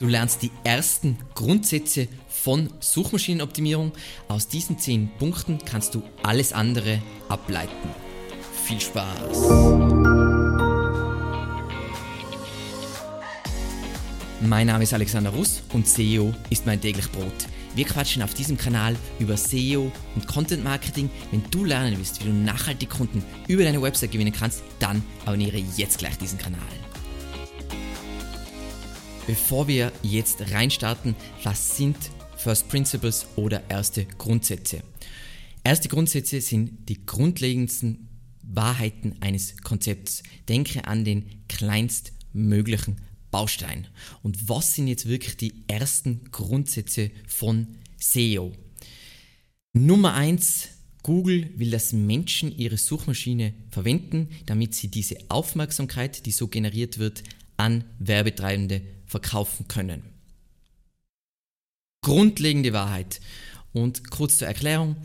Du lernst die ersten Grundsätze von Suchmaschinenoptimierung. Aus diesen 10 Punkten kannst du alles andere ableiten. Viel Spaß! Mein Name ist Alexander Russ und SEO ist mein täglich Brot. Wir quatschen auf diesem Kanal über SEO und Content Marketing. Wenn du lernen willst, wie du nachhaltig Kunden über deine Website gewinnen kannst, dann abonniere jetzt gleich diesen Kanal. Bevor wir jetzt reinstarten, was sind First Principles oder erste Grundsätze? Erste Grundsätze sind die grundlegendsten Wahrheiten eines Konzepts. Denke an den kleinstmöglichen Baustein. Und was sind jetzt wirklich die ersten Grundsätze von SEO? Nummer eins: Google will, dass Menschen ihre Suchmaschine verwenden, damit sie diese Aufmerksamkeit, die so generiert wird, an Werbetreibende verkaufen können. Grundlegende Wahrheit. Und kurz zur Erklärung.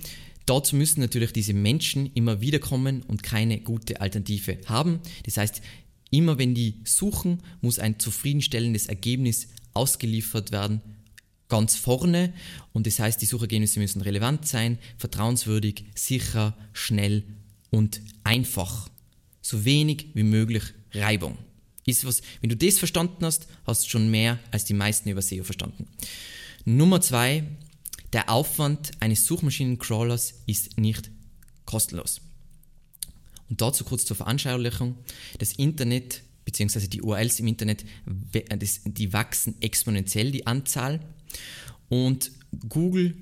Dazu müssen natürlich diese Menschen immer wieder kommen und keine gute Alternative haben. Das heißt, immer wenn die suchen, muss ein zufriedenstellendes Ergebnis ausgeliefert werden, ganz vorne. Und das heißt, die Suchergebnisse müssen relevant sein, vertrauenswürdig, sicher, schnell und einfach. So wenig wie möglich Reibung. Ist was, wenn du das verstanden hast, hast du schon mehr als die meisten über SEO verstanden. Nummer zwei, der Aufwand eines Suchmaschinencrawlers ist nicht kostenlos. Und dazu kurz zur Veranschaulichung. Das Internet bzw. die URLs im Internet, die wachsen exponentiell, die Anzahl. Und Google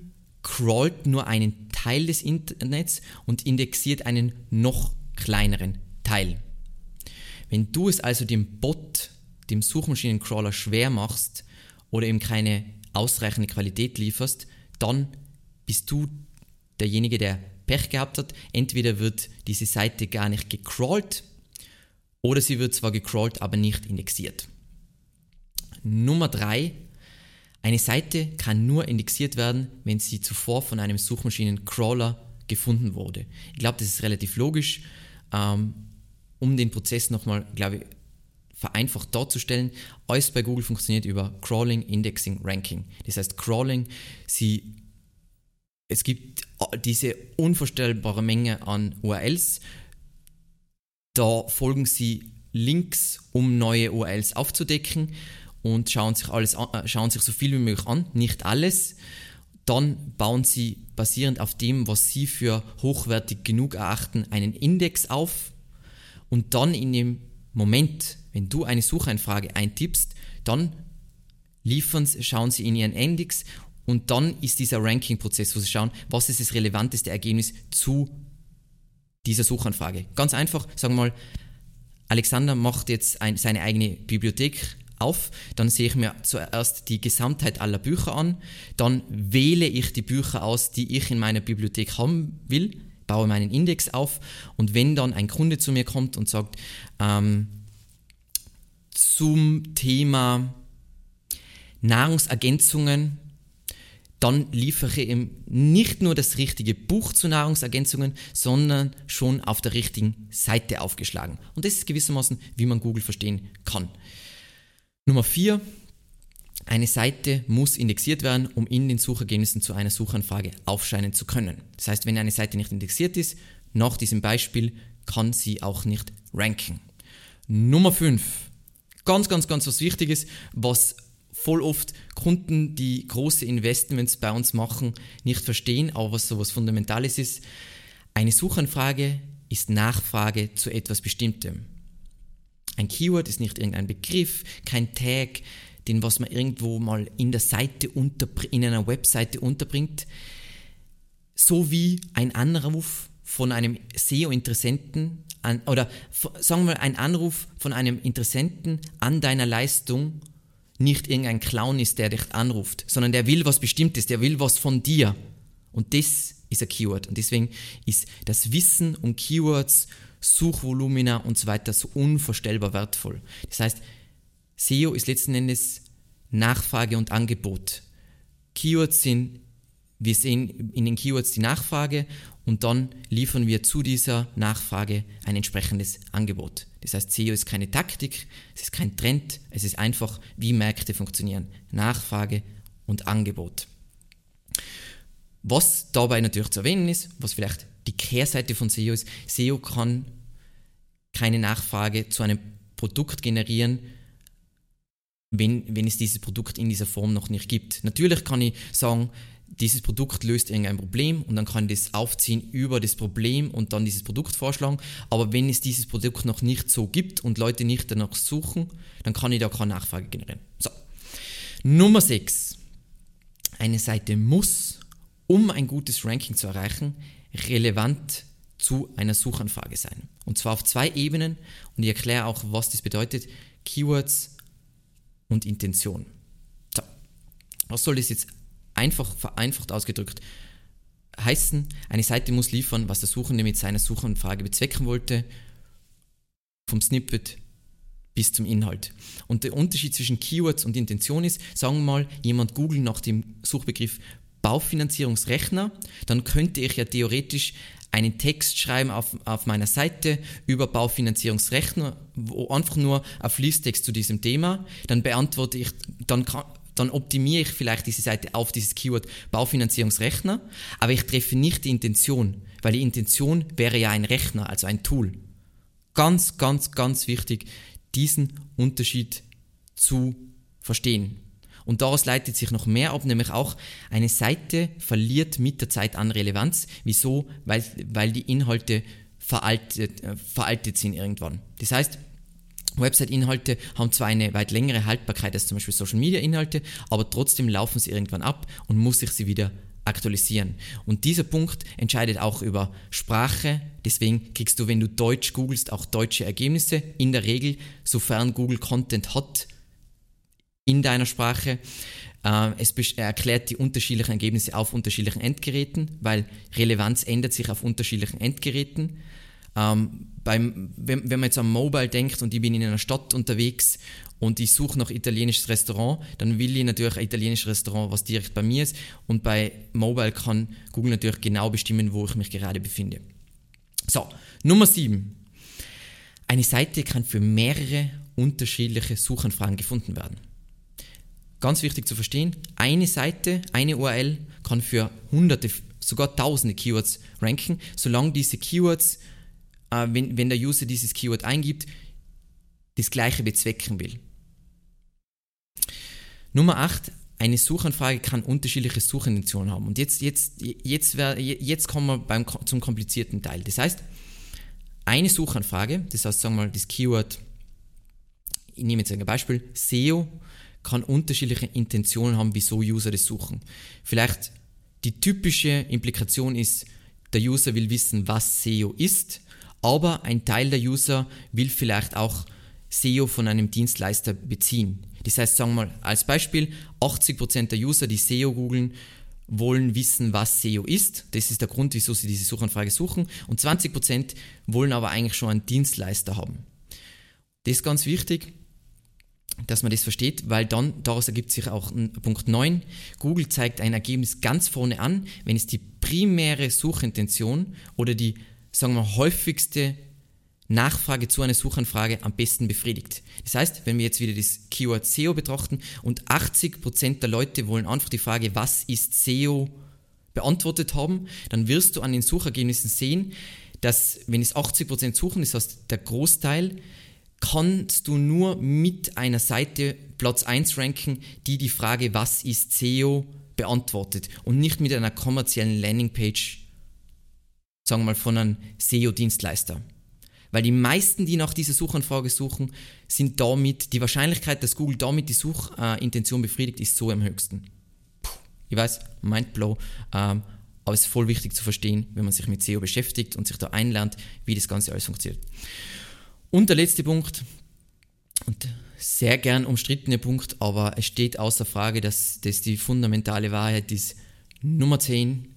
crawlt nur einen Teil des Internets und indexiert einen noch kleineren Teil. Wenn du es also dem Bot, dem Suchmaschinencrawler schwer machst oder ihm keine ausreichende Qualität lieferst, dann bist du derjenige, der Pech gehabt hat. Entweder wird diese Seite gar nicht gecrawlt oder sie wird zwar gecrawlt, aber nicht indexiert. Nummer drei: Eine Seite kann nur indexiert werden, wenn sie zuvor von einem Suchmaschinencrawler gefunden wurde. Ich glaube, das ist relativ logisch. Ähm, um den Prozess nochmal, glaube ich, vereinfacht darzustellen, alles bei Google funktioniert über Crawling, Indexing, Ranking. Das heißt, Crawling, sie, es gibt diese unvorstellbare Menge an URLs, da folgen sie Links, um neue URLs aufzudecken und schauen sich, alles an, äh, schauen sich so viel wie möglich an, nicht alles. Dann bauen sie basierend auf dem, was sie für hochwertig genug erachten, einen Index auf und dann in dem Moment, wenn du eine Sucheinfrage eintippst, dann liefern, schauen sie in ihren Index und dann ist dieser Ranking-Prozess, wo sie schauen, was ist das relevanteste Ergebnis zu dieser Suchanfrage. Ganz einfach, sagen wir mal, Alexander macht jetzt ein, seine eigene Bibliothek auf, dann sehe ich mir zuerst die Gesamtheit aller Bücher an, dann wähle ich die Bücher aus, die ich in meiner Bibliothek haben will baue meinen Index auf und wenn dann ein Kunde zu mir kommt und sagt, ähm, zum Thema Nahrungsergänzungen, dann liefere ich ihm nicht nur das richtige Buch zu Nahrungsergänzungen, sondern schon auf der richtigen Seite aufgeschlagen. Und das ist gewissermaßen, wie man Google verstehen kann. Nummer vier, eine Seite muss indexiert werden, um in den Suchergebnissen zu einer Suchanfrage aufscheinen zu können. Das heißt, wenn eine Seite nicht indexiert ist, nach diesem Beispiel kann sie auch nicht ranken. Nummer 5. Ganz, ganz, ganz was Wichtiges, was voll oft Kunden, die große Investments bei uns machen, nicht verstehen, aber was so was Fundamentales ist. Eine Suchanfrage ist Nachfrage zu etwas Bestimmtem. Ein Keyword ist nicht irgendein Begriff, kein Tag, den was man irgendwo mal in der Seite unter, in einer Webseite unterbringt, so wie ein Anruf von einem SEO-Interessenten oder sagen wir mal ein Anruf von einem Interessenten an deiner Leistung nicht irgendein Clown ist, der dich anruft, sondern der will was Bestimmtes, der will was von dir. Und das ist ein Keyword. Und deswegen ist das Wissen um Keywords, Suchvolumina und so weiter so unvorstellbar wertvoll. Das heißt, SEO ist letzten Endes Nachfrage und Angebot. Keywords sind wir sehen in den Keywords die Nachfrage und dann liefern wir zu dieser Nachfrage ein entsprechendes Angebot. Das heißt, SEO ist keine Taktik, es ist kein Trend, es ist einfach, wie Märkte funktionieren. Nachfrage und Angebot. Was dabei natürlich zu erwähnen ist, was vielleicht die Kehrseite von SEO ist, SEO kann keine Nachfrage zu einem Produkt generieren, wenn, wenn es dieses Produkt in dieser Form noch nicht gibt. Natürlich kann ich sagen, dieses Produkt löst irgendein Problem und dann kann ich das aufziehen über das Problem und dann dieses Produkt vorschlagen. Aber wenn es dieses Produkt noch nicht so gibt und Leute nicht danach suchen, dann kann ich da keine Nachfrage generieren. So. Nummer 6. Eine Seite muss, um ein gutes Ranking zu erreichen, relevant zu einer Suchanfrage sein. Und zwar auf zwei Ebenen und ich erkläre auch, was das bedeutet. Keywords und Intention. So. Was soll das jetzt einfach vereinfacht ausgedrückt heißen? Eine Seite muss liefern, was der Suchende mit seiner Suchanfrage bezwecken wollte, vom Snippet bis zum Inhalt. Und der Unterschied zwischen Keywords und Intention ist, sagen wir mal, jemand googelt nach dem Suchbegriff Baufinanzierungsrechner, dann könnte ich ja theoretisch einen Text schreiben auf, auf meiner Seite über Baufinanzierungsrechner, wo einfach nur ein Fließtext zu diesem Thema, dann beantworte ich, dann kann, dann optimiere ich vielleicht diese Seite auf dieses Keyword Baufinanzierungsrechner, aber ich treffe nicht die Intention, weil die Intention wäre ja ein Rechner, also ein Tool. Ganz, ganz, ganz wichtig, diesen Unterschied zu verstehen. Und daraus leitet sich noch mehr ab, nämlich auch eine Seite verliert mit der Zeit an Relevanz. Wieso? Weil, weil die Inhalte veraltet, äh, veraltet sind irgendwann. Das heißt, Website-Inhalte haben zwar eine weit längere Haltbarkeit als zum Beispiel Social-Media-Inhalte, aber trotzdem laufen sie irgendwann ab und muss ich sie wieder aktualisieren. Und dieser Punkt entscheidet auch über Sprache. Deswegen kriegst du, wenn du Deutsch googelst, auch deutsche Ergebnisse. In der Regel, sofern Google Content hat, in deiner Sprache. Äh, es erklärt die unterschiedlichen Ergebnisse auf unterschiedlichen Endgeräten, weil Relevanz ändert sich auf unterschiedlichen Endgeräten. Ähm, beim, wenn, wenn man jetzt am Mobile denkt und ich bin in einer Stadt unterwegs und ich suche nach italienisches Restaurant, dann will ich natürlich ein italienisches Restaurant, was direkt bei mir ist. Und bei Mobile kann Google natürlich genau bestimmen, wo ich mich gerade befinde. So, Nummer 7. Eine Seite kann für mehrere unterschiedliche Suchanfragen gefunden werden. Ganz wichtig zu verstehen, eine Seite, eine URL kann für hunderte, sogar tausende Keywords ranken, solange diese Keywords, äh, wenn, wenn der User dieses Keyword eingibt, das gleiche bezwecken will. Nummer 8, eine Suchanfrage kann unterschiedliche Suchintentionen haben. Und jetzt, jetzt, jetzt, jetzt kommen wir beim, zum komplizierten Teil. Das heißt, eine Suchanfrage, das heißt, sagen wir mal, das Keyword, ich nehme jetzt ein Beispiel, SEO, kann unterschiedliche Intentionen haben, wieso User das suchen. Vielleicht die typische Implikation ist, der User will wissen, was SEO ist, aber ein Teil der User will vielleicht auch SEO von einem Dienstleister beziehen. Das heißt, sagen wir mal als Beispiel, 80% der User, die SEO googeln, wollen wissen, was SEO ist. Das ist der Grund, wieso sie diese Suchanfrage suchen. Und 20% wollen aber eigentlich schon einen Dienstleister haben. Das ist ganz wichtig dass man das versteht, weil dann daraus ergibt sich auch Punkt 9. Google zeigt ein Ergebnis ganz vorne an, wenn es die primäre Suchintention oder die, sagen wir, häufigste Nachfrage zu einer Suchanfrage am besten befriedigt. Das heißt, wenn wir jetzt wieder das Keyword SEO betrachten und 80% der Leute wollen einfach die Frage, was ist SEO, beantwortet haben, dann wirst du an den Suchergebnissen sehen, dass wenn es 80% suchen, das heißt der Großteil, kannst du nur mit einer Seite Platz 1 ranken, die die Frage, was ist SEO, beantwortet und nicht mit einer kommerziellen Landingpage, sagen wir mal, von einem SEO-Dienstleister. Weil die meisten, die nach dieser Suchanfrage suchen, sind damit, die Wahrscheinlichkeit, dass Google damit die Suchintention befriedigt, ist so am höchsten. Puh, ich weiß, Mindblow, ähm, aber es ist voll wichtig zu verstehen, wenn man sich mit SEO beschäftigt und sich da einlernt, wie das Ganze alles funktioniert. Und der letzte Punkt, und sehr gern umstrittene Punkt, aber es steht außer Frage, dass das die fundamentale Wahrheit ist. Nummer 10.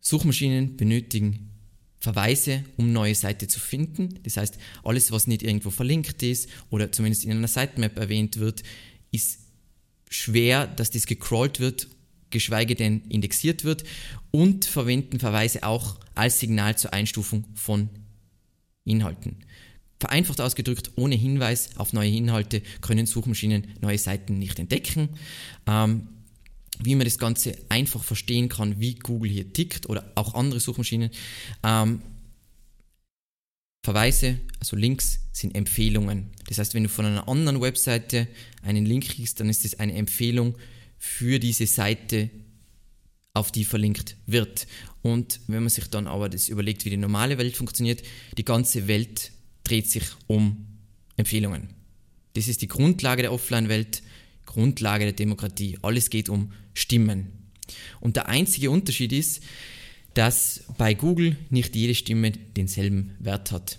Suchmaschinen benötigen Verweise, um neue Seite zu finden. Das heißt, alles, was nicht irgendwo verlinkt ist oder zumindest in einer Sitemap erwähnt wird, ist schwer, dass das gecrawlt wird, geschweige denn indexiert wird und verwenden Verweise auch als Signal zur Einstufung von Inhalten. Vereinfacht ausgedrückt, ohne Hinweis auf neue Inhalte können Suchmaschinen neue Seiten nicht entdecken. Ähm, wie man das Ganze einfach verstehen kann, wie Google hier tickt oder auch andere Suchmaschinen. Ähm, Verweise, also Links, sind Empfehlungen. Das heißt, wenn du von einer anderen Webseite einen Link kriegst, dann ist es eine Empfehlung für diese Seite, auf die verlinkt wird. Und wenn man sich dann aber das überlegt, wie die normale Welt funktioniert, die ganze Welt dreht sich um Empfehlungen. Das ist die Grundlage der Offline-Welt, Grundlage der Demokratie. Alles geht um Stimmen. Und der einzige Unterschied ist, dass bei Google nicht jede Stimme denselben Wert hat.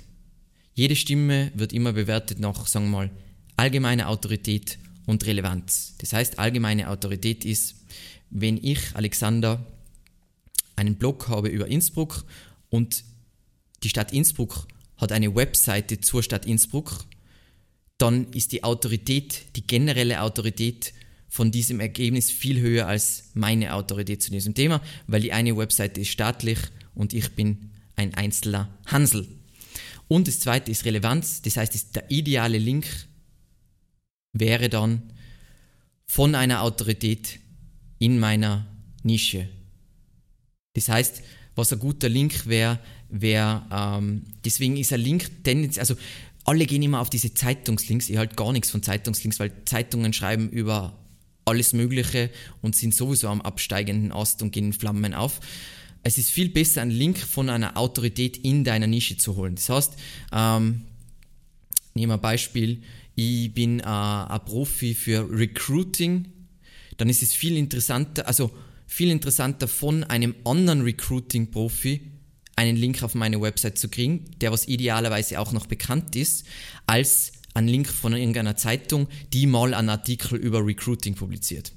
Jede Stimme wird immer bewertet nach, sagen wir mal, allgemeiner Autorität und Relevanz. Das heißt, allgemeine Autorität ist, wenn ich, Alexander, einen Blog habe über Innsbruck und die Stadt Innsbruck hat eine Webseite zur Stadt Innsbruck, dann ist die Autorität, die generelle Autorität von diesem Ergebnis viel höher als meine Autorität zu diesem Thema, weil die eine Webseite ist staatlich und ich bin ein einzelner Hansel. Und das zweite ist Relevanz, das heißt, der ideale Link wäre dann von einer Autorität in meiner Nische. Das heißt, was ein guter Link wäre, wäre, ähm, deswegen ist ein Link tendenziell, also alle gehen immer auf diese Zeitungslinks, ich halte gar nichts von Zeitungslinks, weil Zeitungen schreiben über alles Mögliche und sind sowieso am absteigenden Ast und gehen in Flammen auf. Es ist viel besser, einen Link von einer Autorität in deiner Nische zu holen. Das heißt, ähm, nehmen wir ein Beispiel, ich bin äh, ein Profi für Recruiting, dann ist es viel interessanter, also viel interessanter von einem anderen Recruiting-Profi einen Link auf meine Website zu kriegen, der was idealerweise auch noch bekannt ist, als ein Link von irgendeiner Zeitung, die mal einen Artikel über Recruiting publiziert.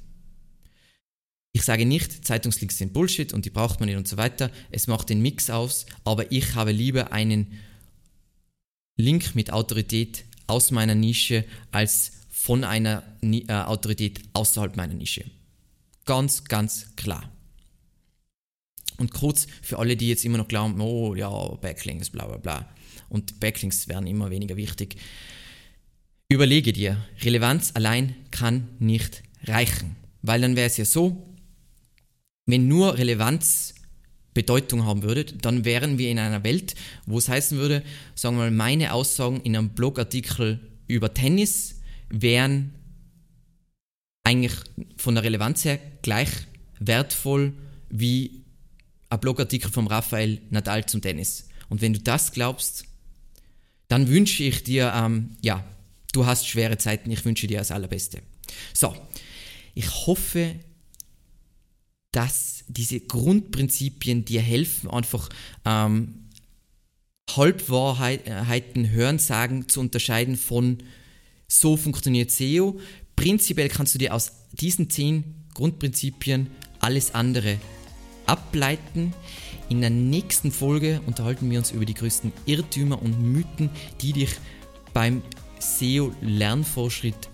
Ich sage nicht, Zeitungslinks sind Bullshit und die braucht man nicht und so weiter. Es macht den Mix aus, aber ich habe lieber einen Link mit Autorität aus meiner Nische als von einer äh, Autorität außerhalb meiner Nische. Ganz, ganz klar. Und kurz für alle, die jetzt immer noch glauben, oh ja, Backlinks, bla bla bla. Und Backlinks werden immer weniger wichtig. Überlege dir, Relevanz allein kann nicht reichen. Weil dann wäre es ja so, wenn nur Relevanz Bedeutung haben würde, dann wären wir in einer Welt, wo es heißen würde, sagen wir mal, meine Aussagen in einem Blogartikel über Tennis wären eigentlich von der Relevanz her gleich wertvoll wie ein Blogartikel vom Raphael Nadal zum Tennis. Und wenn du das glaubst, dann wünsche ich dir, ähm, ja, du hast schwere Zeiten, ich wünsche dir das Allerbeste. So, ich hoffe, dass diese Grundprinzipien dir helfen, einfach ähm, Halbwahrheiten, Hörensagen zu unterscheiden von so funktioniert SEO. Prinzipiell kannst du dir aus diesen zehn Grundprinzipien alles andere ableiten. In der nächsten Folge unterhalten wir uns über die größten Irrtümer und Mythen, die dich beim SEO-Lernvorschritt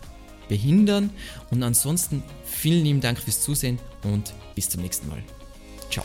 behindern. Und ansonsten vielen lieben Dank fürs Zusehen und bis zum nächsten Mal. Ciao.